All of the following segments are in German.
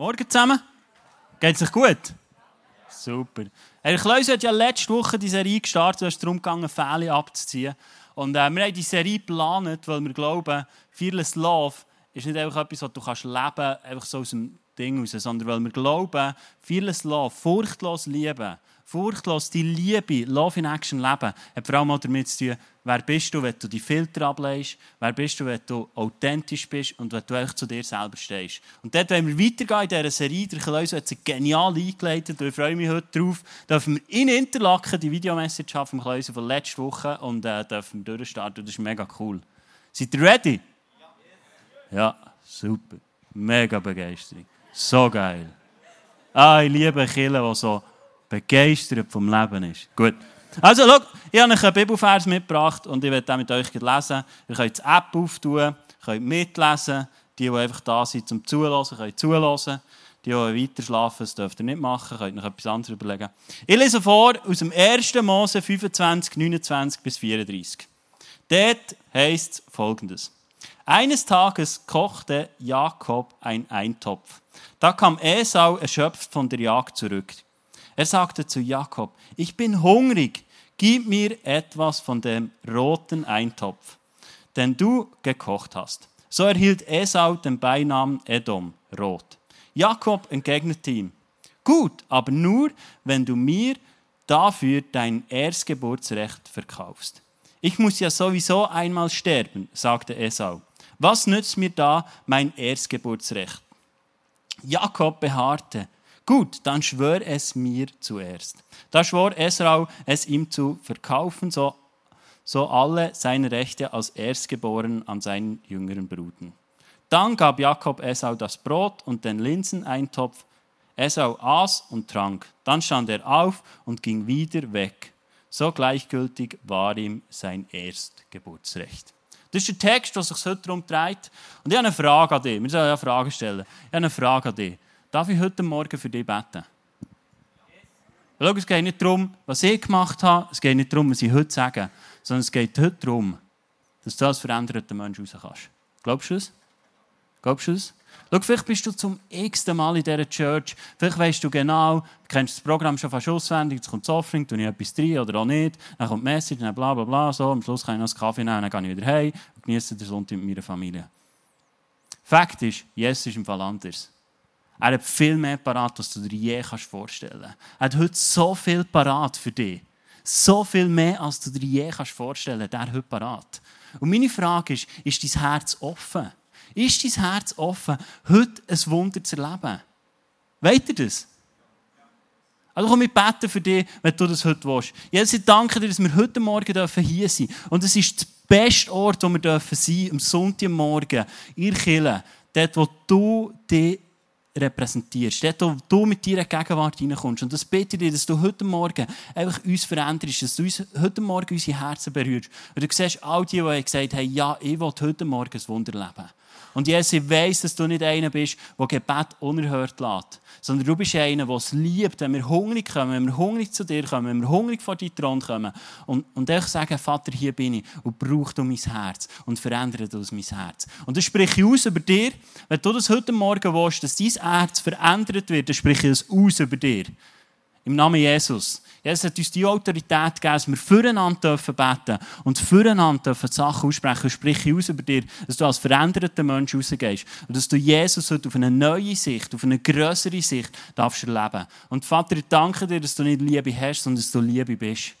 Morgen zusammen. Geht es euch gut? Super. Herr Kleus hat ja letzte Woche die Serie gestartet, es darum gegangen, Fälle abzuziehen. Und äh, wir haben die Serie geplant, weil wir glauben, Fearless Love ist nicht einfach etwas, was du kannst leben kannst, einfach so aus dem Ding raus, sondern weil wir glauben, Fearless Love, furchtlos lieben, furchtlos die Liebe, Love in Action leben, hat vor allem auch damit zu tun, wer bist du, wenn du die Filter ableist, wer bist du, wenn du authentisch bist und wenn du echt zu dir selber stehst. Und dort wollen wir weitergehen in dieser Serie. Der Kleus hat sie genial eingeleitet und ich freue mich heute darauf, dürfen wir in Interlaken die Videomessage haben vom Kleus von letzter Woche und äh, dürfen durchstarten. Das ist mega cool. Seid ihr ready? Ja, super. Mega Begeisterung. So geil. Ah, ich liebe Kinder, die so begeistert vom Leben ist. Gut. Also, schau, ich habe euch einen Bibelvers mitgebracht und ich werde den mit euch lesen. Ihr könnt die App auftun, könnt mitlesen. Die, die einfach da sind, zum Zulassen, können zulassen. Die, die weiter schlafen, das dürft ihr nicht machen, könnt noch etwas anderes überlegen. Ich lese vor aus dem 1. Mose 25, 29 bis 34. Dort heißt folgendes. Eines Tages kochte Jakob ein Eintopf. Da kam Esau erschöpft von der Jagd zurück. Er sagte zu Jakob, ich bin hungrig, gib mir etwas von dem roten Eintopf, den du gekocht hast. So erhielt Esau den Beinamen Edom, rot. Jakob entgegnete ihm, gut, aber nur, wenn du mir dafür dein Erstgeburtsrecht verkaufst. Ich muss ja sowieso einmal sterben, sagte Esau. Was nützt mir da mein Erstgeburtsrecht? Jakob beharrte. Gut, dann schwör es mir zuerst. Da schwor Esrau, es ihm zu verkaufen, so, so alle seine Rechte als Erstgeboren an seinen jüngeren Bruden. Dann gab Jakob Esau das Brot und den Linseneintopf. Esau aß und trank. Dann stand er auf und ging wieder weg. So gleichgültig war ihm sein Erstgeburtsrecht. Das ist der Text, der sich heute darum dreht. Und ich habe eine Frage an dich. Wir sollen ja Fragen stellen. Ich habe eine Frage an dich. Darf ich heute Morgen für dich beten? Schau, es geht nicht darum, was ich gemacht habe. Es geht nicht darum, was ich heute sage. Sondern es geht heute darum, dass du als veränderter Mensch raus kannst. Glaubst du es? Glaubst du es? Schau, vielleicht bist du zum x-ten Mal in dieser Church. Vielleicht weißt du genau, du kennst das Programm schon fast auswendig. Jetzt kommt das Offering, tue ich etwas drin oder auch nicht. Dann kommt die Message, dann bla bla bla. So. Am Schluss kann ich noch einen Kaffee nehmen, dann gehe ich wieder heim und genieße den Sonntag mit meiner Familie. Fakt ist, Jesus ist im Fall anders. Er hat viel mehr parat, als du dir je vorstellen kannst. Er hat heute so viel parat für dich. So viel mehr, als du dir je vorstellen kannst. Der heute parat. Und meine Frage ist, ist dein Herz offen? Ist dein Herz offen, heute ein Wunder zu erleben? Weht ihr das? Also komm, ich bete für dich, wenn du das heute willst. Jesus, ich danke dir, dass wir heute Morgen hier sein dürfen. Und es ist der beste Ort, wo wir dürfen sein, am Sonntagmorgen, in Kirche, dort, wo du dich repräsentierst, dort, wo du mit deiner Gegenwart reinkommst. Und das bitte dir, dass du heute Morgen einfach uns veränderst, dass du uns heute Morgen unsere Herzen berührst. Und du siehst all die, die gesagt haben, ja, ich will heute Morgen ein Wunder leben. Und Jesus, ich weiss, dass du nicht einer bist, der Gebet unerhört lässt, sondern du bist einer, der es liebt, wenn wir hungrig kommen, wenn wir hungrig zu dir kommen, wenn wir hungrig vor deinen Thron kommen und, und ich sage, Vater, hier bin ich und brauch du mein Herz und verändere du mein Herz. Und das spreche ich aus über dir, wenn du das heute Morgen willst, dass dein Herz verändert wird, dann spreche ich es aus über dir. Im Namen Jesus. Jesus hat uns die Autorität gegeben, dass wir füreinander beten dürfen und füreinander dürfen Sachen aussprechen. Und spreche aus über dir, dass du als veränderter Mensch rausgehst und dass du Jesus heute auf eine neue Sicht, auf eine größere Sicht darfst erleben. Und Vater, ich danke dir, dass du nicht Liebe hast, sondern dass du Liebe bist.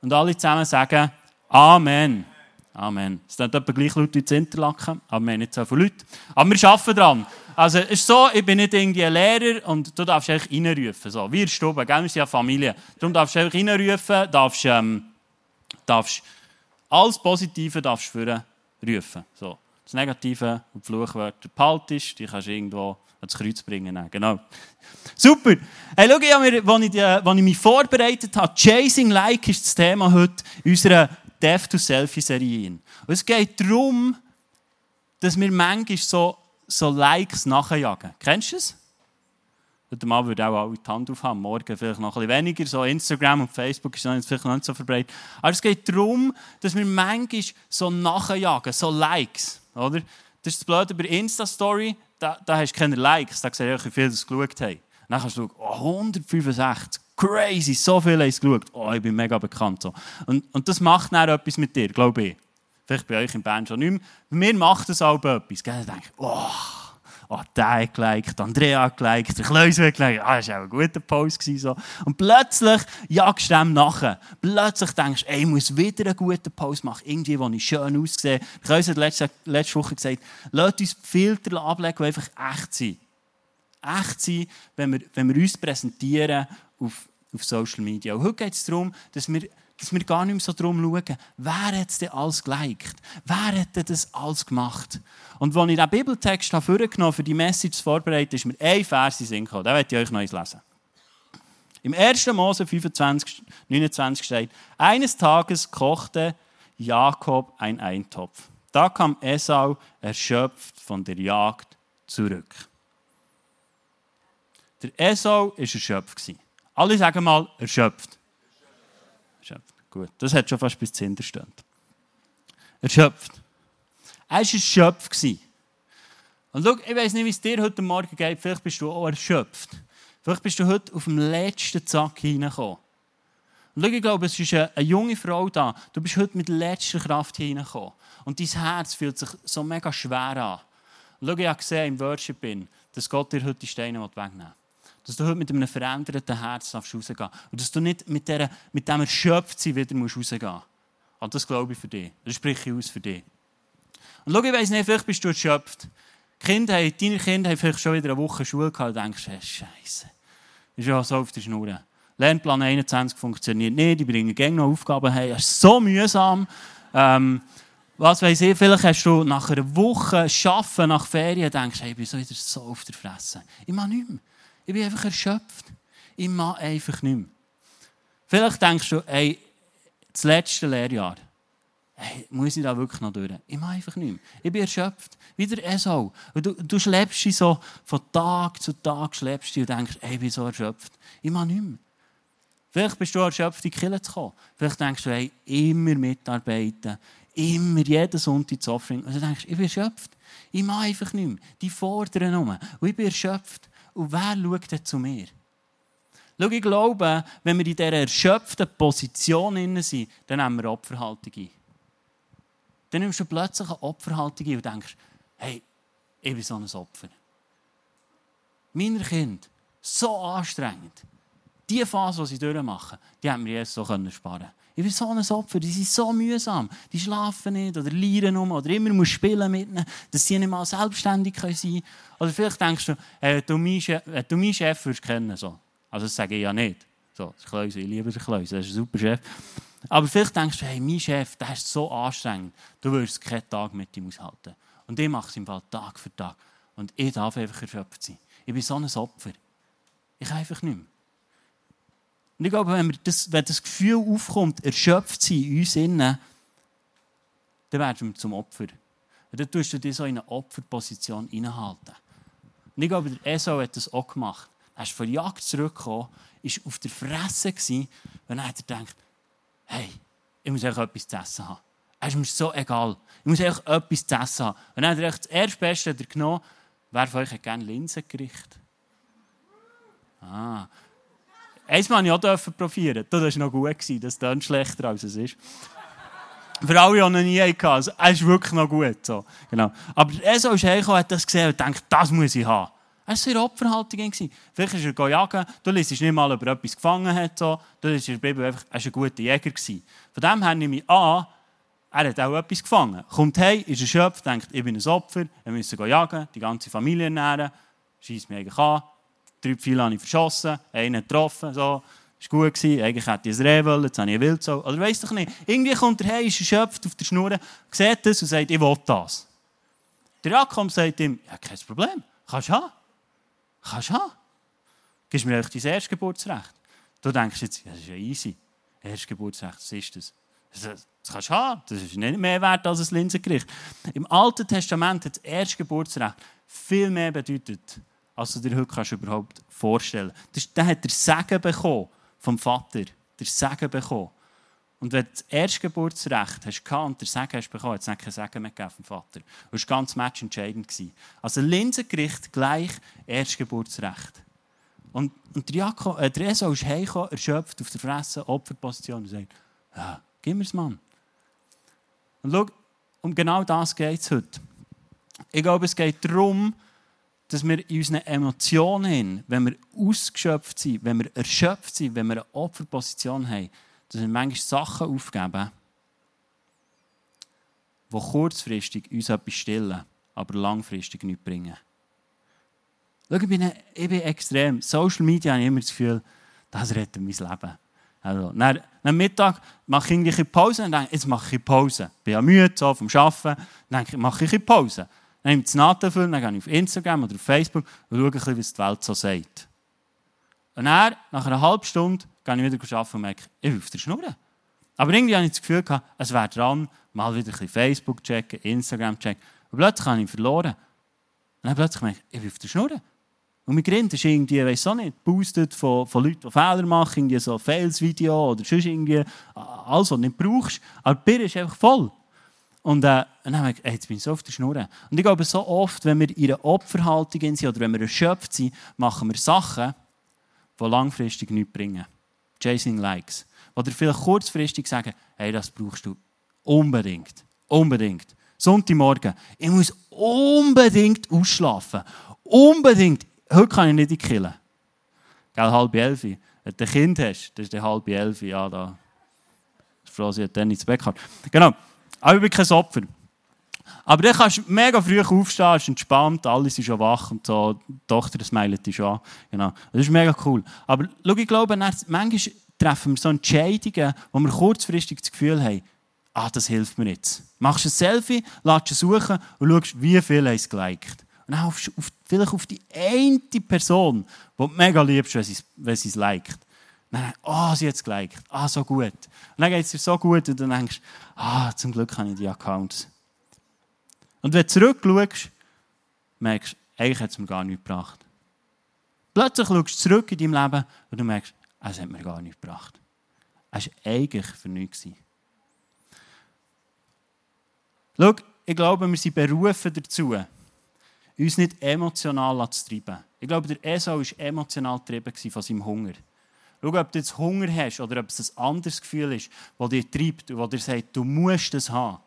Und alle zusammen sagen Amen. Amen. Es sind etwa gleich Leute wie Interlaken, aber wir haben nicht so viele Leute. Aber wir arbeiten dran. Also es ist so, ich bin nicht irgendwie ein Lehrer und du darfst einfach reinrufen. So, wir gell? wir sind ja Familie. Darum darfst du einfach reinrufen, darfst, ähm, darfst alles Positive darfst führen, rufen. So. Das Negative und die Fluchwörter behaltest, die kannst du irgendwo ans Kreuz bringen. Genau. Super. Hey, schau, ich, mir, als ich, als ich mich vorbereitet habe, Chasing Like ist das Thema heute in unserer Death to Selfie-Serie. Und es geht darum, dass wir manchmal so so Likes nachjagen. Kennst du es? Heute Abend würde auch alle die Hand aufhaben, morgen vielleicht noch ein bisschen weniger. So Instagram und Facebook ist vielleicht noch nicht so verbreitet. Aber es geht darum, dass wir manchmal so nachjagen, so Likes. Oder? Das ist das Blöde bei Insta-Story, da, da hast du keine Likes, da siehst du, wie viele das geschaut haben. Dann kannst du schauen, oh, 165, crazy, so viele haben es geschaut. Oh, ich bin mega bekannt. Und, und das macht dann etwas mit dir, glaube ich. Vielleicht bei euch in Band schon nicht mehr. Mir macht das auch etwas. Gell? Ich oh, oh, der hat geliked, Andrea hat geliked, der Kleus hat. Ah, das war auch ein guter Post. So. Und plötzlich jagst du dem nachher. Plötzlich denkst du, ey, ich muss wieder einen guten Post machen. Irgendwie, wo ich schön aussehe. Der Kleus hat letzte, letzte Woche gesagt, lasst uns Filter ablegen, die einfach echt sind. Echt sein, wenn wir, wenn wir uns präsentieren auf, auf Social Media. Und heute geht es darum, dass wir dass wir gar nicht mehr so darum schauen, wer hat es denn alles geliked? Wer hat denn das alles gemacht? Und als ich den Bibeltext vorgenommen für die Message zu vorbereiten, ist mir ein Vers in Sinn gekommen. Den werde ich euch noch lesen. Im 1. Mose 25, 29 steht, eines Tages kochte Jakob ein Eintopf. Da kam Esau erschöpft von der Jagd zurück. Der Esau war erschöpft. Alle sagen mal erschöpft. Gut, das hat schon fast bis zum Hinterstand. Erschöpft. Er war erschöpft. Und schau, ich weiß nicht, wie es dir heute Morgen geht. Vielleicht bist du auch erschöpft. Vielleicht bist du heute auf dem letzten Zack hineingekommen. Und schau, ich glaube, es ist eine, junge Frau da. Du bist heute mit letzter Kraft hineingekommen. Und dein Herz fühlt sich so mega schwer an. Und schau, ich habe gesehen im Worship, dass Gott dir heute die Steine wegnehmen will. Dass du heute mit einem veränderten Herz rausgehen darfst. Und dass du nicht mit, dieser, mit dem Erschöpftsein wieder rausgehen musst. Und das glaube ich für dich. Das spreche ich aus für dich. Und schau, ich weiss nicht, vielleicht bist du erschöpft. Kinder deine Kinder haben vielleicht schon wieder eine Woche Schule gehabt und denkst, hey, Scheiße. Ist ja so auf der Schnur. Lernplan 21 funktioniert nicht, die bringen gerne noch Aufgaben hey, Das ist so mühsam. Ähm, was weiß ich, vielleicht hast du nach einer Woche Arbeiten, nach Ferien, denkst, hey, ich bin so wieder so auf der Fresse. Ich mache nichts mehr. Ich bin einfach erschöpft. Ich mache einfach nicht mehr. Vielleicht denkst du, hey, das letzte Lehrjahr, hey, muss ich da wirklich noch durch? Ich mache einfach nicht mehr. Ich bin erschöpft. Wieder Esau. Du, du schleppst dich so von Tag zu Tag schleppst dich und denkst, hey, ich bin so erschöpft. Ich mache nicht mehr. Vielleicht bist du erschöpft, in die Kirche zu kommen. Vielleicht denkst du, hey, immer mitarbeiten, immer jeden Sonntag zu Offering. Und du denkst, ich bin erschöpft. Ich mache einfach nicht mehr. Die fordern nur. Und ich bin erschöpft. Und wer schaut denn zu mir? Schau, ich glaube, wenn wir in dieser erschöpften Position sind, dann nehmen wir Opferhaltung ein. Dann nimmst du plötzlich eine Opferhaltung ein und denkst, hey, ich bin so ein Opfer. Meine Kinder, so anstrengend. Die Phase, die sie durchmachen, die haben wir jetzt so sparen können. Ich bin so ein Opfer, die sind so mühsam. Die schlafen nicht oder lieren um oder immer muss spielen mit ihnen, dass sie nicht mal selbstständig sein können. Oder vielleicht denkst du, äh, du meinen Chef, äh, du meinen Chef würdest kennen. So. Also das sage ich ja nicht. So, das Kleuse, ich liebe den Kleuse, das ist ein super Chef. Aber vielleicht denkst du, hey, mein Chef, der ist so anstrengend, du wirst keinen Tag mit ihm aushalten. Und ich mache es im Fall Tag für Tag. Und ich darf einfach erschöpft sein. Ich bin so ein Opfer. Ich kann einfach nicht mehr. Und ich glaube, wenn, das, wenn das Gefühl aufkommt, erschöpft sein in uns innen, dann werden wir zum Opfer. Und dann tust du dich so in eine Opferposition innehalten. Und ich glaube, der Esau hat das auch gemacht. Er ist von der Jagd zurückgekommen, war auf der Fresse hat er gedacht, hey, ich muss eigentlich etwas zu essen haben. Es ist mir so egal. Ich muss eigentlich etwas zu essen haben. Und dann hat er das erste Beste genommen. Wer von euch hat gerne Linsengericht? Ah, Eins Mal ich auch probieren. Das war noch gut, das klingt schlechter als es ist. Für alle, die noch nie hatten. Also, es ist wirklich noch gut. So. Genau. Aber er ist hergekommen, hat das gesehen und denkt, das muss ich haben. Er war so in Opferhaltung. Vielleicht ist er jagen, du liest nicht mal, ob er etwas gefangen hat. So. Du liest in der Bibel einfach, er war ein guter Jäger. Von dem her nehme ich an, er hat auch etwas gefangen. Kommt hey, ist erschöpft, denkt, ich bin ein Opfer, wir müssen jagen, die ganze Familie ernähren, schießt mich eigentlich an, drei Pfeile habe ich verschossen, einen getroffen, so. War gut. Eigentlich hätte ich ein Reh wollen, jetzt habe ich ein Wildsau. Oder weiss doch nicht. Irgendwie kommt er her, ist erschöpft auf der Schnur, sieht das und sagt, ich will das. Der Jakob sagt ihm, ja, kein Problem, kannst du haben. Kannst du haben. Gibst mir dein Erstgeburtsrecht. Du denkst jetzt, ja, das ist ja easy. Erstgeburtsrecht, was ist das? Das kannst du haben. Das ist nicht mehr wert als ein Linsengericht. Im Alten Testament hat das Erstgeburtsrecht viel mehr bedeutet als du dir heute überhaupt vorstellen kannst. Der hat der Segen bekommen vom Vater. Der Segen bekommen. Und wenn du das Erstgeburtsrecht hast und der Segen hast bekommen, hat es kein Segen mehr gegeben vom Vater. Das war ganz matchentscheidend. Also Linsengericht gleich Erstgeburtsrecht. Und, und der, Jakob, äh, der Esau ist heimgekommen, erschöpft auf der Fresse, Opferposition und sagt, ja, gib mir's, Mann. Und schau, um genau das geht es heute. Ich glaube, es geht darum, dass wir in unseren Emotionen, wenn wir ausgeschöpft sind, wenn wir erschöpft sind, wenn wir eine Opferposition haben, dass wir manchmal Sachen aufgeben, die kurzfristig uns etwas stillen, aber langfristig nichts bringen. Schau, ich bin, ich bin extrem. Social Media habe ich immer das Gefühl, das rettet mein Leben. Also, nach, nach Mittag mache ich irgendwelche Pause und denke, jetzt mache ich Pause. Ich bin ja müde so vom Arbeiten, denke ich, mache ich Pause. Dann nehme ich das Natenfüllen, dann gehe ich auf Instagram oder auf Facebook und schaue ein bisschen, was die Welt so sagt. Und dann, nach einer halben Stunde, gehe ich wieder arbeiten und merke, ich bin auf der Schnur. Aber irgendwie habe ich das Gefühl, es wäre dran, mal wieder ein bisschen Facebook checken, Instagram checken. Und plötzlich habe ich verloren. Und dann plötzlich merke ich, ich bin auf der Schnur. Und mein Grind ist irgendwie, weiß auch nicht, boostet von, von Leuten, die Fehler machen, irgendwie so Fails-Video oder sonst irgendwie, alles, was du nicht brauchst. Aber die Birne ist einfach voll. Und, äh, dann habe ich gedacht, jetzt bin ich so auf der Schnur. Und ich glaube, so oft, wenn wir in einer Opferhaltung sind oder wenn wir erschöpft sind, machen wir Sachen, die langfristig nichts bringen. Chasing Likes. Oder vielleicht kurzfristig sagen, hey, das brauchst du unbedingt. Unbedingt. Sonntagmorgen, ich muss unbedingt ausschlafen. Unbedingt. Heute kann ich nicht in die Kille. Gell, halb elf. Wenn du ein Kind hast, das ist der halb elf. Ja, da. Ich bin froh, sie hat dann ins Bett gehabt. Genau. Aber ich bin kein Opfer. Aber dann kannst du mega früh aufstehen, ist entspannt, alle sind schon wach und so, die Tochter smilet dich schon Genau. Das ist mega cool. Aber schau, ich glaube, manchmal treffen wir so Entscheidungen, wo wir kurzfristig das Gefühl haben, ah, das hilft mir jetzt. Machst ein Selfie, lässt es suchen und schaust, wie viel es geliked. Und dann auf, auf, vielleicht auf die eine Person, die du mega liebst, wenn sie es liked. Dann, oh, sie hat es geliked. Ah, so gut. Und dann geht es dir so gut und dann denkst du, ah, zum Glück habe ich die Accounts. Und wenn du zurückschaust, merkst du, eigentlich hat es mir gar nichts gebracht. Plötzlich schaust du zurück in deinem Leben und du merkst, es hat mir gar nichts gebracht. Es war eigentlich für nichts. Schau, ich glaube, wir sind berufen dazu, uns nicht emotional zu treiben. Ich glaube, der Esau war emotional getrieben von seinem Hunger. Schau, ob du jetzt Hunger hast oder ob es ein anderes Gefühl ist, das dich treibt und das dir sagt, du musst es haben.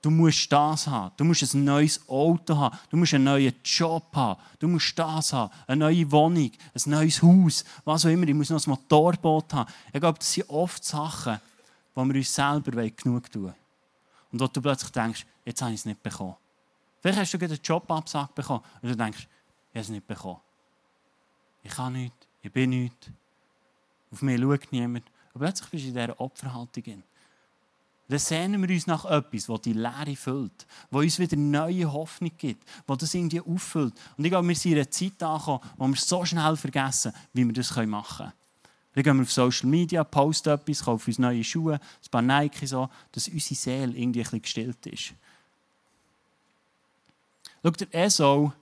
Du musst das haben. Du musst ein neues Auto haben. Du musst einen neuen Job haben. Du musst das haben. Eine neue Wohnung, ein neues Haus, was auch immer. Ich muss noch ein Motorboot haben. Ich glaube, das sind oft Sachen, wo wir uns selber genug tun Und wo du plötzlich denkst, jetzt habe ich es nicht bekommen. Vielleicht hast du gerade einen Jobabsag bekommen und du denkst, ich habe es nicht bekommen. Ich kann nichts, ich bin nichts. Auf mich schaut niemand. Aber plötzlich bist du in dieser Opferhaltung. Dann sehnen wir uns nach etwas, das die Leere füllt, das uns wieder neue Hoffnung gibt, das das irgendwie auffüllt. Und ich glaube, wir sind in einer Zeit angekommen, wo wir so schnell vergessen, wie wir das machen können. Dann gehen wir auf Social Media, posten etwas, kaufen uns neue Schuhe, ein paar Nike, so, dass unsere Seele irgendwie ein bisschen gestillt ist. Schau, der Esau,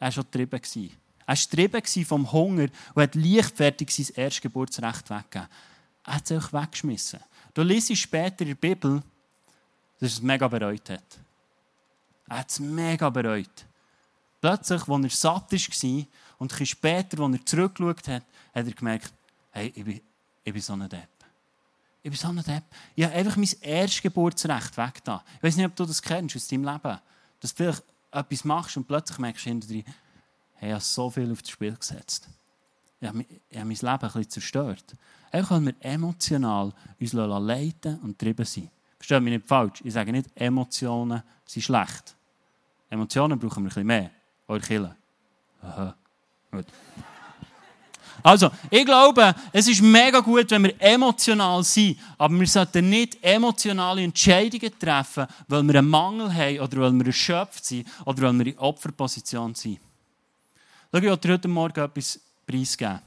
der war schon getrieben. Er war vom Hunger und hat leichtfertig sein Erstgeburtsrecht weggegeben. Er hat es auch weggeschmissen. Du liest später in der Bibel, dass er es mega bereut hat. Er hat es mega bereut. Plötzlich, als er satt war und ein später, als er zurückgeschaut hat, hat er gemerkt, hey, ich bin, ich bin so ein Depp. Ich bin so ein Depp. Ich habe einfach mein Erstgeburtsrecht weggetan. Ich weiß nicht, ob du das kennst aus deinem Leben. Dass du vielleicht etwas machst und plötzlich merkst du hinterher, hey, ich habe so viel auf das Spiel gesetzt. Ich habe, mein Leben ein bisschen zerstört. Einfach weil wir emotional uns leiten und treiben sind. Versteht mich nicht falsch. Ich sage nicht, Emotionen sind schlecht. Emotionen brauchen wir ein bisschen mehr. Eure Kille. Aha. Gut. Also, ich glaube, es ist mega gut, wenn wir emotional sind, aber wir sollten nicht emotionale Entscheidungen treffen, weil wir einen Mangel haben oder weil wir erschöpft sind oder weil wir in Opferposition sind. Schau, ich wollte heute Morgen etwas preisgeben.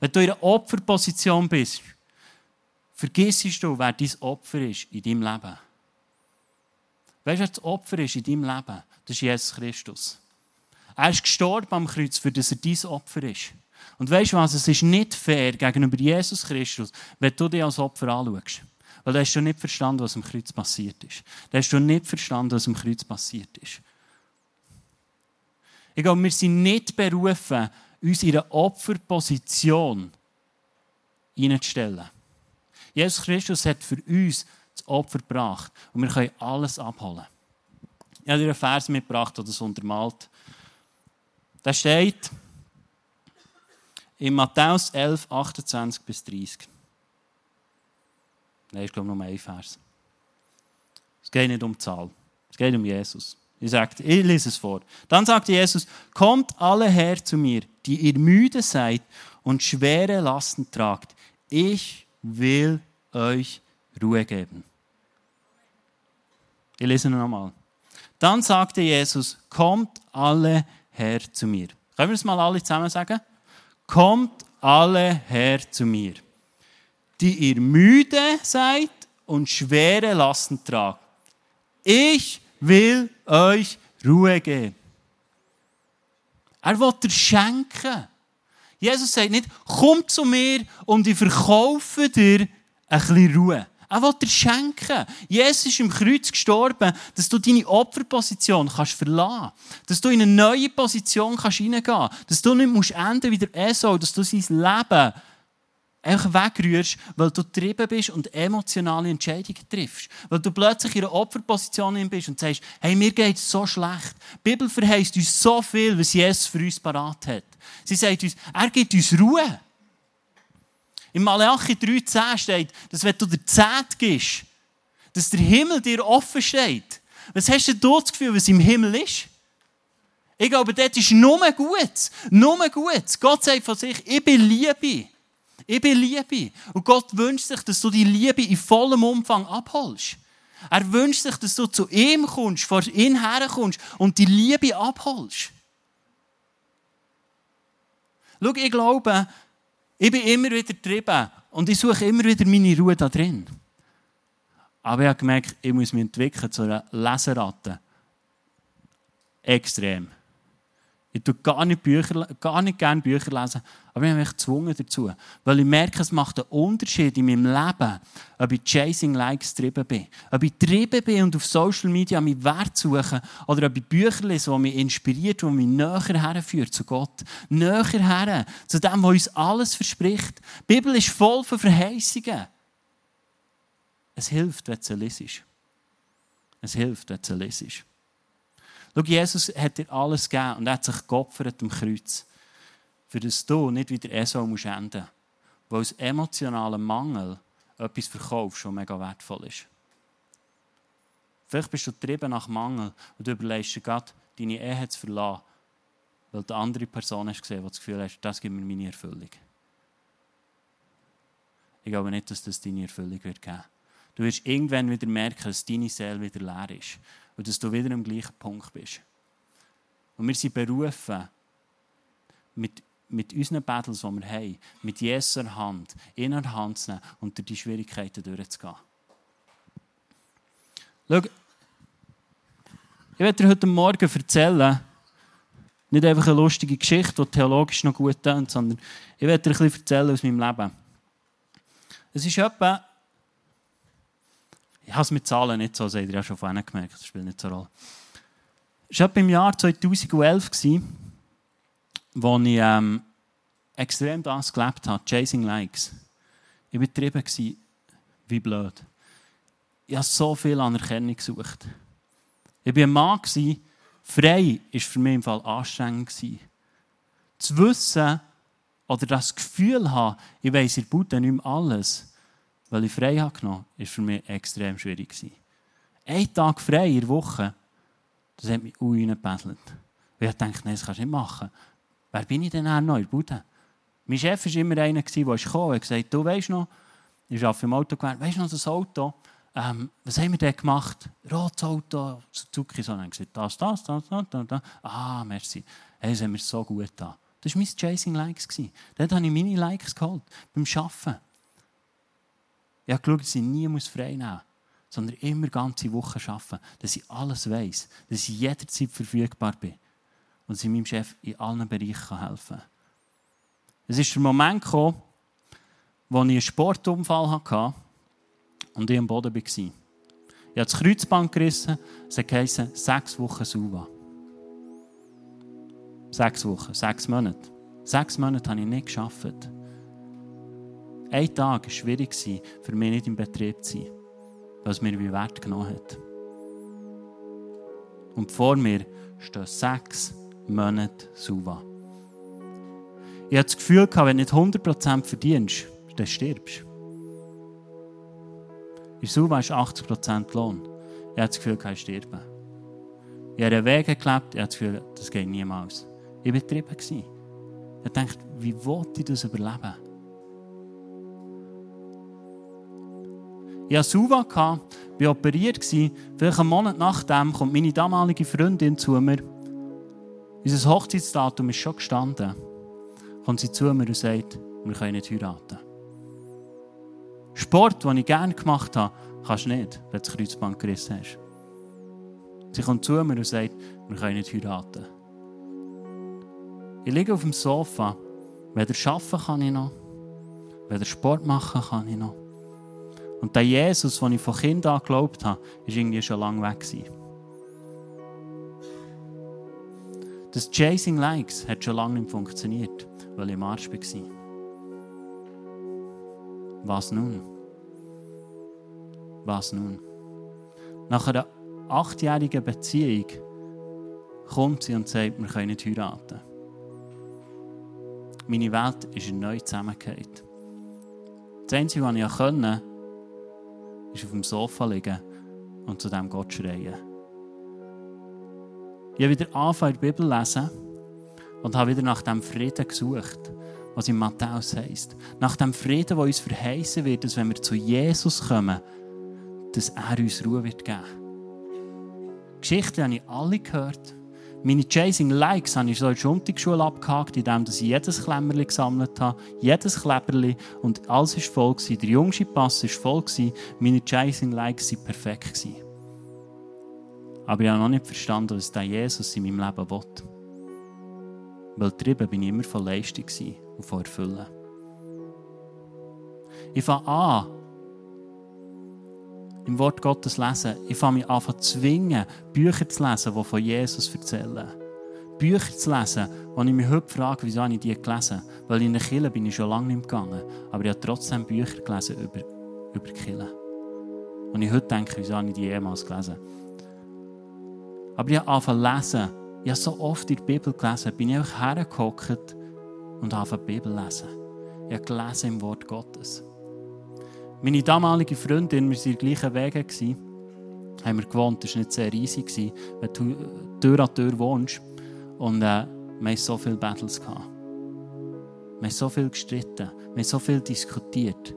Wenn du in einer Opferposition bist, vergisst du, wer dein Opfer ist in deinem Leben. Weißt du, wer das Opfer ist in deinem Leben? Das ist Jesus Christus. Er ist gestorben am Kreuz, für das er dein Opfer ist. Und weißt du was? Es ist nicht fair gegenüber Jesus Christus, wenn du dich als Opfer anschaust. Weil da hast du nicht verstanden, was am Kreuz passiert ist. Da hast du nicht verstanden, was am Kreuz passiert ist. Ich glaube, wir sind nicht berufen, uns in eine Opferposition hineinzustellen. Jesus Christus hat für uns das Opfer gebracht und wir können alles abholen. Ich habe dir einen Vers mitgebracht, der das untermalt. Da steht in Matthäus 11, 28 bis 30. Nein, ich glaube nur ein Vers. Es geht nicht um die Zahl. Es geht um Jesus. Ich, sage, ich lese es vor. Dann sagte Jesus, kommt alle her zu mir, die ihr müde seid und schwere Lasten tragt. Ich will euch Ruhe geben. Ich lese noch einmal. Dann sagte Jesus, kommt alle her zu mir. Können wir es mal alle zusammen sagen? Kommt alle her zu mir, die ihr müde seid und schwere Lasten tragt. Ich will euch Ruhe geben. Er will dir schenken. Jesus sagt nicht, komm zu mir und ich verkaufe dir ein bisschen Ruhe. Er will dir schenken. Jesus ist im Kreuz gestorben, dass du deine Opferposition kannst verlassen kannst. Dass du in eine neue Position kannst reingehen kannst. Dass du nicht musst enden wie der Esau, dass du sein Leben einfach wegrührst, weil du getrieben bist und emotionale Entscheidungen triffst. Weil du plötzlich in einer Opferposition bist und sagst, hey, mir geht es so schlecht. Die Bibel verheißt uns so viel, was Jesus für uns parat hat. Sie sagt uns, er gibt uns Ruhe. Im Malachi 3,10 steht, dass wenn du dir Zehnt gibst, dass der Himmel dir offen steht. Was hast du das Gefühl, was im Himmel ist? Ich glaube, dort ist nur gut. Nur gut. Gott sagt von sich, ich bin Liebe. Ich bin Liebe. Und Gott wünscht sich, dass du die Liebe in vollem Umfang abholst. Er wünscht sich, dass du zu ihm kommst, vor ihn herkommst und die Liebe abholst. Schau, ich glaube, ich bin immer wieder getrieben und ich suche immer wieder meine Ruhe da drin. Aber ich habe gemerkt, ich muss mich entwickeln zu einer Leseratte. Extrem. Ich tue gar nicht, Bücher, gar nicht gerne Bücher lesen, aber ich habe mich gezwungen dazu. Weil ich merke, es macht einen Unterschied in meinem Leben, ob ich Chasing Likes getrieben bin. Ob ich getrieben bin und auf Social Media meinen Wert suche oder ob ich Bücher lese, die mich inspiriert, die mich näher herführt zu Gott. Näher her, zu dem, was uns alles verspricht. Die Bibel ist voll von Verheißungen. Es hilft, wenn du sie liest. Es hilft, wenn du sie liest. Schau, Jesus hat dir alles gegeben und hat sich geopfert am Kreuz. Für das du nicht wieder Esau enden musst. Weil aus emotionalem Mangel etwas verkaufst, was mega wertvoll ist. Vielleicht bist du getrieben nach Mangel und du überlegst dir gerade, deine Ehe zu verlassen, weil die andere Person hast gesehen, die das Gefühl hat, das gibt mir meine Erfüllung. Ich glaube nicht, dass das deine Erfüllung wird geben. Du wirst irgendwann wieder merken, dass deine Seele wieder leer ist und dass du wieder am gleichen Punkt bist. Und wir sind berufen, mit, mit unseren Battles, die wir haben, mit Jesus Hand, in der Hand zu nehmen und durch die Schwierigkeiten durchzugehen. Schau, ich werde dir heute Morgen erzählen, nicht einfach eine lustige Geschichte, die theologisch noch gut tönt, sondern ich werde dir ein bisschen erzählen aus meinem Leben. Es ist etwa ich habe es mit Zahlen nicht so, seht ihr ja schon vorhin gemerkt, das spielt nicht so eine Rolle. Es war im Jahr 2011, wo ich ähm, extrem das gelebt habe, Chasing Likes. Ich war getrieben, wie blöd. Ich habe so viel Anerkennung gesucht. Ich war ein Mann, frei war für mich im Fall anstrengend. Zu wissen oder das Gefühl haben, ich weiss in der Bude nicht mehr alles, weil ich frei habe genommen habe, war für mich extrem schwierig. Ein Tag frei in der Woche, das hat mich. Und ich dachte, nein, das kannst du nicht machen. Wer bin ich denn noch in Bude? Mein Chef war immer einer, der kam und gesagt du weißt noch, ich arbeite im Auto gelernt, weißt du noch das Auto? Ähm, was haben wir denn gemacht? Rotes Auto, Suzuki, so. Dann gesagt, das, das, das, das, das, das. Ah, merci. Hey, das haben wir so gut da. Das war mein Chasing Likes. Dort habe ich meine Likes geholt, beim Arbeiten. Ich habe geschaut, dass ich nie frei nehmen muss, sondern immer ganze Wochen arbeiten, dass ich alles weiß, dass ich jederzeit verfügbar bin und dass meinem Chef in allen Bereichen helfen kann. Es ist der Moment gekommen, wo ich einen Sportunfall hatte und ich am Boden war. Ich habe das Kreuzband gerissen, es heisst sechs Wochen Suva. Sechs Wochen, sechs Monate. Sechs Monate habe ich nicht geschafft. Ein Tag war schwierig für mich nicht im Betrieb zu sein, weil es mir wie Wert genommen hat. Und vor mir stehen sechs Monate Suva. Ich hatte das Gefühl, wenn du nicht 100% verdienst, dann stirbst du. In Suva ist 80% Lohn. Ich hatte das Gefühl, ich sterbe. Ich habe einen Weg gelebt, ich hatte das Gefühl, das geht niemals. Ich war betrieben. Ich dachte, wie wollte ich das überleben? Ich hatte Suva, war operiert. Vielleicht einen Monat nachdem kommt meine damalige Freundin zu mir. Unser Hochzeitsdatum ist schon gestanden. Kommt sie zu mir und sagt, wir können nicht heiraten. Sport, den ich gerne gemacht habe, kannst du nicht, wenn du das Kreuzband gerissen hast. Sie kommt zu mir und sagt, wir können nicht heiraten. Ich liege auf dem Sofa. Weder arbeiten kann ich noch, weder Sport machen kann ich noch. Und der Jesus, den ich von Kind an geglaubt habe, ist irgendwie schon lange weg. Das Chasing Likes hat schon lange nicht funktioniert, weil ich im Arsch war. Was nun? Was nun? Nach einer achtjährigen Beziehung kommt sie und sagt, wir können nicht heiraten. Meine Welt ist neu zusammengefallen. Das Einzige, was ich konnte, ist auf dem Sofa liegen und zu dem Gott schreien. Ich habe wieder angefangen, die Bibel zu lesen und habe wieder nach dem Frieden gesucht, was in Matthäus heißt. Nach dem Frieden, der uns verheißen wird, dass wenn wir zu Jesus kommen, dass er uns Ruhe wird geben. Geschichten habe ich alle gehört. Meine Chasing Likes habe ich so in der Sonntagsschule abgehakt, indem ich jedes Klemmerli gesammelt habe. Jedes Kleberli. Und alles war voll. Der jüngste Pass war voll. Meine Chasing Likes waren perfekt. Aber ich habe noch nicht verstanden, was der Jesus in meinem Leben will. Weil getrieben bin ich immer von Leistung und von Erfüllen. Ich fange an, im Wort Gottes lesen. Ich fange mich an zu zwingen, Bücher zu lesen, die von Jesus erzählen. Bücher zu lesen, wo ich mich heute frage, wieso habe ich die gelesen? Weil in der Kirche bin ich schon lange nicht gegangen. Aber ich habe trotzdem Bücher gelesen über, über die Kirche. Und ich heute denke, wieso habe ich die jemals gelesen? Aber ich habe angefangen lesen. Ich habe so oft in der Bibel gelesen, bin ich einfach hergehockt und habe die Bibel lesen. Ich habe gelesen im Wort Gottes. Meine damalige Freundin, wir waren in gleichen Wegen, haben wir gewohnt. Das war nicht sehr riesig, wenn du Tür an Tür wohnst. Und äh, wir hatten so viele Battles. Wir haben so viel gestritten. Wir haben so viel diskutiert.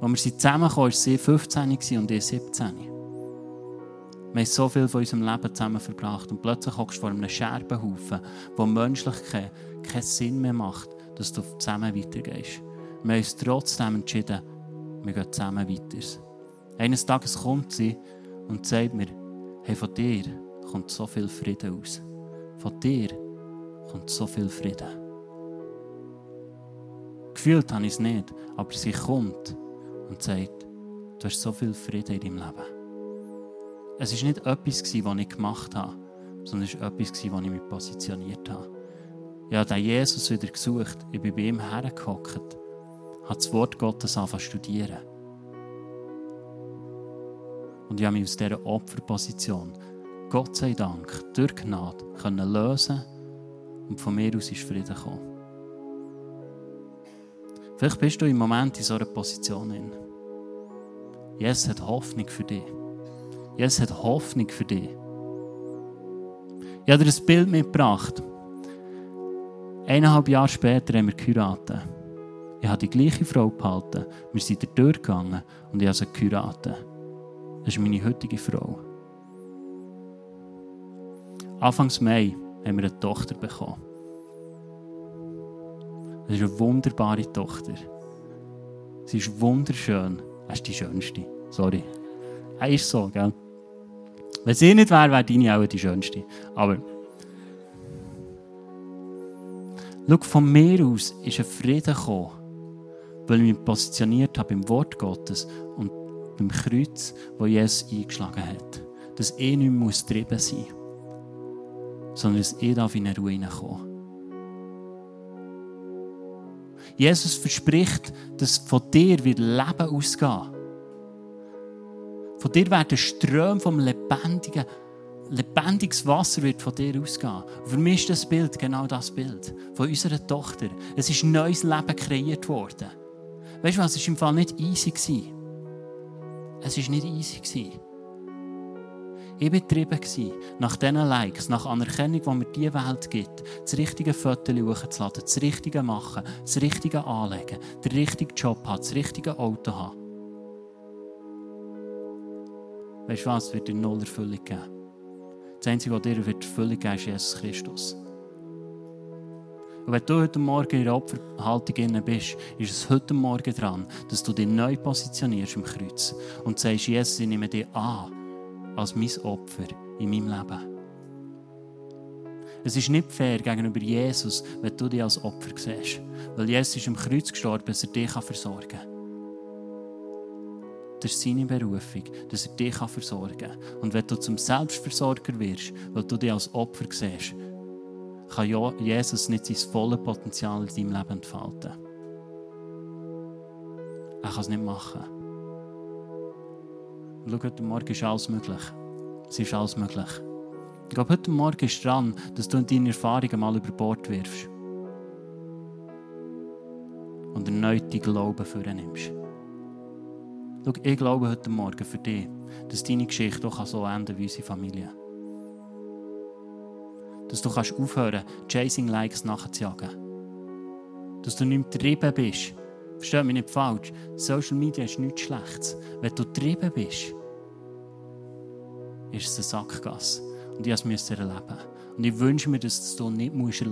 Als wir sind zusammengekommen, war sie 15 und ich 17. Wir haben so viel von unserem Leben zusammen verbracht. Und plötzlich hockst du vor einem Scherbenhaufen, wo Menschlichkeit keinen Sinn mehr macht, dass du zusammen weitergehst. Wir haben uns trotzdem entschieden, wir gehen zusammen weiter. Eines Tages kommt sie und sagt mir, hey, von dir kommt so viel Frieden aus. Von dir kommt so viel Frieden. Gefühlt habe ich es nicht, aber sie kommt und sagt, du hast so viel Frieden in deinem Leben. Es war nicht etwas, was ich gemacht habe, sondern es war etwas, wo ich mich positioniert habe. Ich habe den Jesus wieder gesucht, ich bin bei ihm hergehockt habe das Wort Gottes angefangen studieren. Und ich habe mich aus dieser Opferposition, Gott sei Dank, durch Gnade, können lösen und von mir aus ist Frieden gekommen. Vielleicht bist du im Moment in so einer Position. Jesus hat Hoffnung für dich. Jesus hat Hoffnung für dich. Ich habe dir ein Bild mitgebracht. Eineinhalb Jahre später haben wir geheiratet. Ich habe die gleiche Frau behalten. Wir sind durchgegangen und ich habe sie geheiratet. Das ist meine heutige Frau. Anfangs Mai haben wir eine Tochter bekommen. Das ist eine wunderbare Tochter. Sie ist wunderschön. Er ist die schönste. Sorry. Er ist so, gell? Wenn sie nicht wäre, wäre deine auch die schönste. Aber Schau, von mir aus ist ein Frieden gekommen, weil ich mich positioniert habe im Wort Gottes und beim Kreuz, wo Jesus eingeschlagen hat. Dass ich nicht mehr getrieben sein muss, sondern dass ich in eine Ruhe hineinkomme. Jesus verspricht, dass von dir wird Leben ausgehen. Von dir werden Ströme vom lebendigen, lebendiges Wasser wird von dir ausgehen. Für mich ist das Bild genau das Bild von unserer Tochter. Es ist neues Leben kreiert worden. Weißt du was? Es war im Fall nicht easy. Es war nicht easy. Ich war getrieben nach diesen Likes, nach Anerkennung, die mir diese Welt gibt, das richtige Foto hochzuladen, das richtige machen, das richtige anlegen, den richtigen Job haben, das richtige Auto haben. Weißt du was? Es wird dir null Erfüllung geben. Das Einzige, was dir wird Erfüllung geben, ist Jesus Christus. Wenn du heute Morgen in der Opferhaltung bist, ist es heute Morgen dran, dass du dich neu positionierst im Kreuz und sagst, Jesus, ich nehme dich an als mein Opfer in meinem Leben. Es ist nicht fair gegenüber Jesus, wenn du dich als Opfer siehst. Weil Jesus ist im Kreuz gestorben, dass er dich versorgen kann. Das ist seine Berufung, dass er dich versorgen kann. Und wenn du zum Selbstversorger wirst, weil du dich als Opfer siehst, kann Jesus nicht sein volles Potenzial in deinem Leben entfalten. Er kann es nicht machen. Schau, heute Morgen ist alles möglich. Es ist alles möglich. Ich glaube, heute Morgen ist dran, dass du deine Erfahrungen mal über Bord wirfst. Und erneut die Glauben für nimmst. Schau, ich glaube heute Morgen für dich, dass deine Geschichte auch so enden wie unsere Familie. Dass du kannst aufhören, Chasing Likes nachzujagen. Dass du nicht mehr getrieben bist. Versteht mich nicht falsch. Social Media ist nichts Schlechtes. Wenn du getrieben bist, ist es eine Sackgasse. Und ich musste es erleben. Und ich wünsche mir, dass du nicht erleben musst.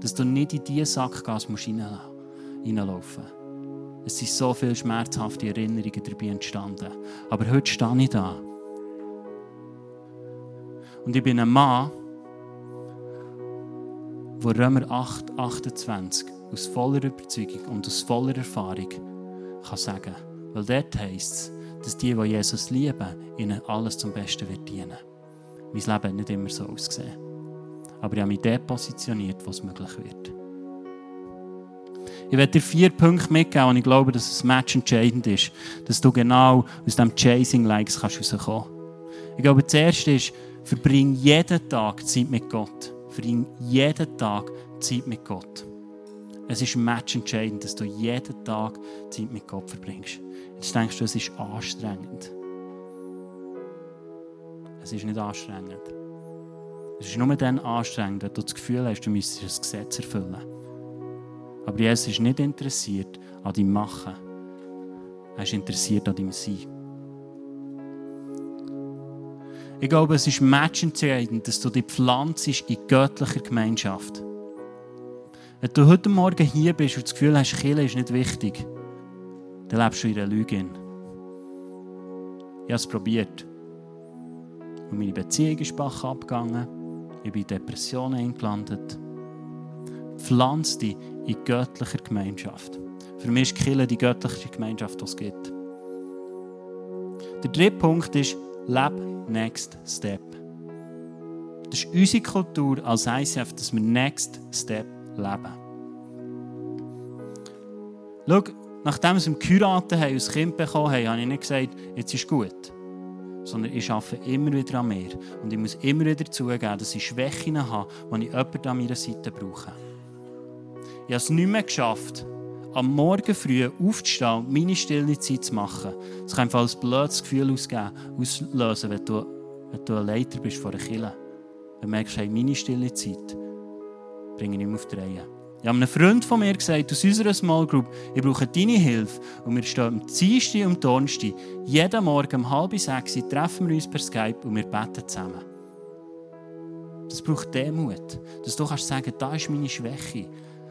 Dass du nicht in diese Sackgasse reinlaufen musst. Es sind so viele schmerzhafte Erinnerungen dabei entstanden. Aber heute stehe ich da. Und ich bin ein Mann, der Römer 8, 28 aus voller Überzeugung und aus voller Erfahrung kann sagen. Weil dort heisst es, dass die, die Jesus lieben, ihnen alles zum Besten wird dienen. Mein Leben hat nicht immer so ausgesehen. Aber ich habe mich dort positioniert, wo es möglich wird. Ich werde dir vier Punkte mitgeben und ich glaube, dass das Match entscheidend ist, dass du genau aus diesem Chasing Likes kannst rauskommen Ich glaube, das erste ist, verbring jeden Tag Zeit mit Gott. Verbring jeden Tag Zeit mit Gott. Es ist matchentscheidend, dass du jeden Tag Zeit mit Gott verbringst. Jetzt denkst du, es ist anstrengend. Es ist nicht anstrengend. Es ist nur dann anstrengend, wenn du das Gefühl hast, du müsstest das Gesetz erfüllen. Aber Jesus ist nicht interessiert an deinem Machen. Er ist interessiert an deinem Sein. Ich glaube, es ist matchentscheidend, dass du dich pflanzt in göttlicher Gemeinschaft. Wenn du heute Morgen hier bist und das Gefühl hast, Kirche ist nicht wichtig, dann lebst du in einer Lüge. Ich habe es probiert. Und meine Beziehung ist bach abgegangen. Ich bin in Depressionen eingelandet. Pflanz dich in göttlicher Gemeinschaft. Für mich ist Kirche die göttliche Gemeinschaft, die es gibt. Der dritte Punkt ist, leb Next Step. Das ist unsere Kultur als ICF, dass wir Next Step leben. Schau, nachdem wir geheiratet haben, ein Kind bekommen haben, habe ich nicht gesagt, jetzt ist gut. Sondern ich arbeite immer wieder an mir. Und ich muss immer wieder zugeben, dass ich Schwächen habe, die ich jemanden an meiner Seite brauche. Ich habe es nicht mehr geschafft, am Morgen früh aufzustehen und meine stille Zeit zu machen. Das kann einfach ein blödes Gefühl auslösen, wenn du, wenn du ein Leiter bist von einer Kirche. Wenn du merkst, hey, meine stille Zeit bringe ich nicht mehr auf die Reihe. Ich habe einem Freund von mir gesagt, aus unserer Small Group, ich brauche deine Hilfe. Und wir stehen am Dienstag und Donnerstag, jeden Morgen um halb sechs, treffen wir uns per Skype und wir beten zusammen. Das braucht Demut. Dass du kannst sagen, da ist meine Schwäche.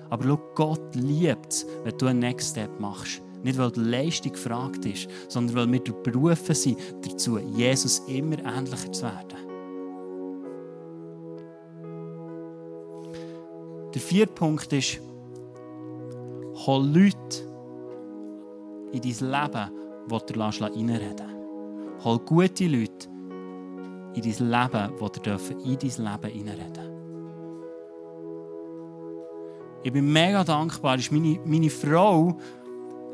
Aber schau, Gott liebt es, wenn du einen Next Step machst. Nicht, weil die Leistung gefragt ist, sondern weil wir berufen sind dazu, Jesus immer ähnlicher zu werden. Der vierte Punkt ist, hol Leute in dein Leben, die du reinreden lässt. Hol gute Leute in dein Leben, die dir in dein Leben reinreden Ich bin mega dankbar, ist meine, meine Frau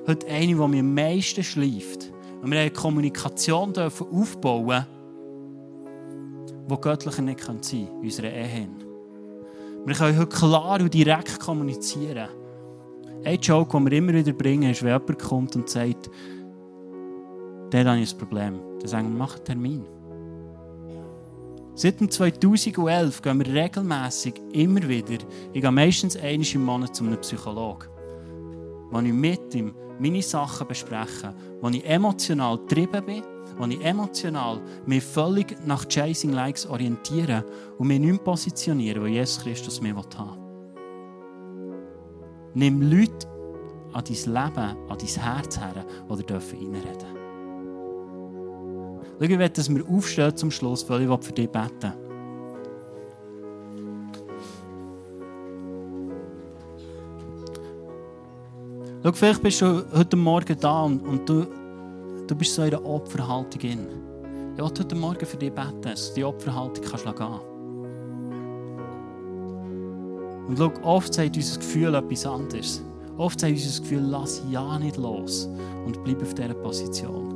heute eine, die mir am meisten schläft. Und wir eine Kommunikation dürfen aufbauen, die göttlicher nicht sein kann in unserer Ehe. Wir können heute klar und direkt kommunizieren. Ein Joke, den wir immer wieder bringen, ist, wenn jemand kommt und sagt, habe ich ein Problem. Dann sagen wir, mach einen Termin. Seit 2011 gehen wir regelmäßig immer wieder, ich gehe meistens einmal im Monat zu einem Psychologen, wo ich mit ihm meine Sachen bespreche, wo ich emotional getrieben bin, wo ich emotional mich völlig nach Chasing Likes orientiere und mich nicht positioniere, wo Jesus Christus mir haben. Nimm Leute an dein Leben, an dein Herz her, die reinreden dürfen. Schau, ich will, dass wir aufstehen zum Schluss, weil ich für dich beten Schau, vielleicht bist du heute Morgen da und, und du, du bist so in einer Opferhaltung. Ich will heute Morgen für dich beten, dass du die Opferhaltung kannst kannst. Und schau, oft sagt unser Gefühl etwas anderes. Oft sagt unser Gefühl, lass ja nicht los und bleib auf dieser Position.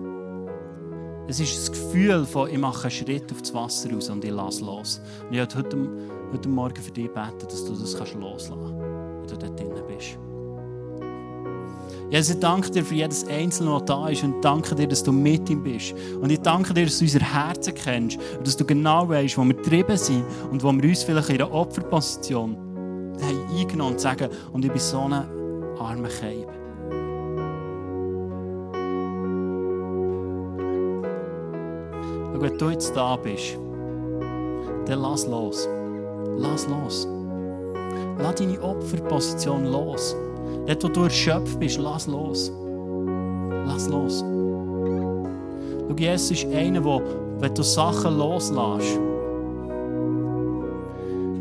Es ist das Gefühl von, ich mache einen Schritt auf das Wasser raus und ich lasse los. Und ich möchte heute, heute Morgen für dich beten, dass du das kannst loslassen kannst, wenn du dort drinnen bist. Jesus, ich danke dir für jedes Einzelne, das da ist und danke dir, dass du mit ihm bist. Und ich danke dir, dass du unser Herzen kennst und dass du genau weißt, wo wir getrieben sind und wo wir uns vielleicht in einer Opferposition haben eingenommen und sagen, und ich bin so ein armer Keib. Und wenn du jetzt da bist, dann lass los. Lass los. Lass deine Opferposition los. Dort, wo du erschöpft bist, lass los. Lass los. Schau, Jesus ist einer, der, wenn du Sachen loslässt,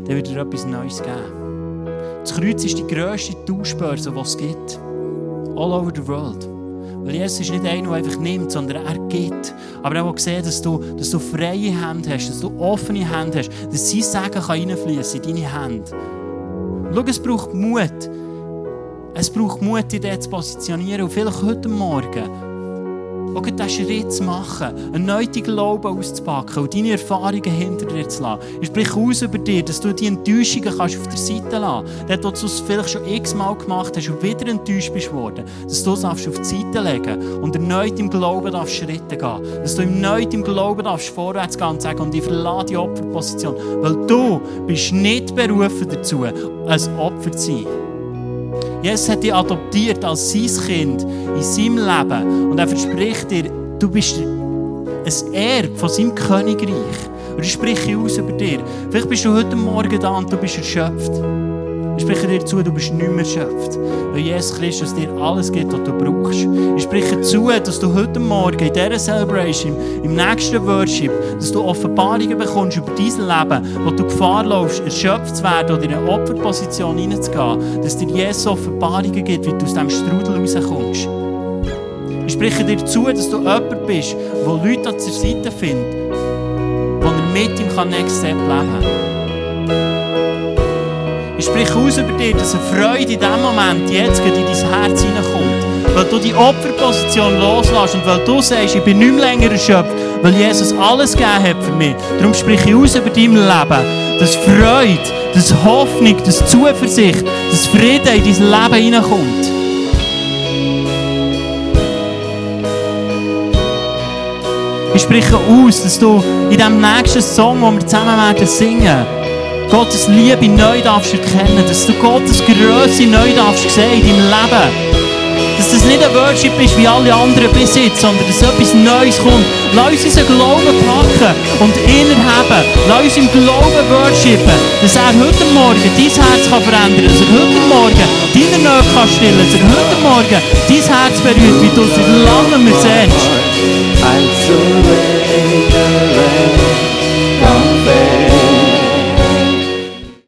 dann wird dir etwas Neues geben. Das Kreuz ist die grösste Tauschbörse, die es gibt. All over the world. Weil Jesus ist nicht einer, der einfach nimmt, sondern er gibt. Aber er will sehen, dass du, dass du freie Hände hast, dass du offene Hände hast, dass sein Segen reinfließen in deine Hände. Schau, es braucht Mut. Es braucht Mut, dich dort zu positionieren. Und vielleicht heute Morgen auch diesen Schritt zu machen, einen neuen Glauben auszupacken und deine Erfahrungen hinter dir zu lassen. Ich spreche aus über dir, dass du die Enttäuschungen kannst auf der Seite lassen kannst. Dort, wo du es vielleicht schon x-mal gemacht hast und wieder enttäuscht bist worden, dass du es auf die Seite legen und erneut im Glauben darfst Schritte gehen. Dass du erneut im Glauben darfst vorwärts gehen und sagen, und ich verlasse die Opferposition. Weil du bist nicht berufen dazu, ein Opfer zu sein. Jesus hat dich adoptiert als sein Kind in seinem Leben. Und er verspricht dir, du bist ein Erb von seinem Königreich. Und ich spreche aus über dir. Vielleicht bist du heute Morgen da und du bist erschöpft. Ich spreche dir zu, du bist nicht mehr erschöpft. Weil Jesus Christus dir alles gibt, was du brauchst. Ich spreche zu, dass du heute Morgen in dieser Celebration, im nächsten Worship, dass du Offenbarungen bekommst über dein Leben, wo du Gefahr läufst, erschöpft zu werden oder in eine Opferposition hineinzugehen. Dass dir Jesus Offenbarungen gibt, wie du aus diesem Strudel rauskommst. Ich spreche dir zu, dass du jemand bist, der Leute an der Seite findet, wo er mit ihm Next Step leben kann. Ich spreche aus über dir, dass eine Freude in diesem Moment jetzt in dein Herz hineinkommt. Weil du die Opferposition loslässt und weil du sagst, ich bin nicht mehr länger erschöpft, weil Jesus alles gegeben hat für mich. Darum spreche ich aus über dein Leben, dass Freude, dass Hoffnung, dass Zuversicht, dass Frieden in dein Leben hineinkommt. Ich spreche aus, dass du in dem nächsten Song, den wir zusammen werden singen, Gottes Liebe neu darfst erkennen, dass du Gottes Größe neu darfst sehen in deinem Leben. Dass das nicht ein Worship ist wie alle anderen bis jetzt, sondern dass etwas Neues kommt. Lass uns unseren Glauben packen und ihn erheben. Lass uns im Glauben worshipen, dass er heute Morgen dein Herz kann verändern kann, dass er heute Morgen deine Nähe kann stillen dass er heute Morgen dein Herz berührt, wie du es seit langem sehnst.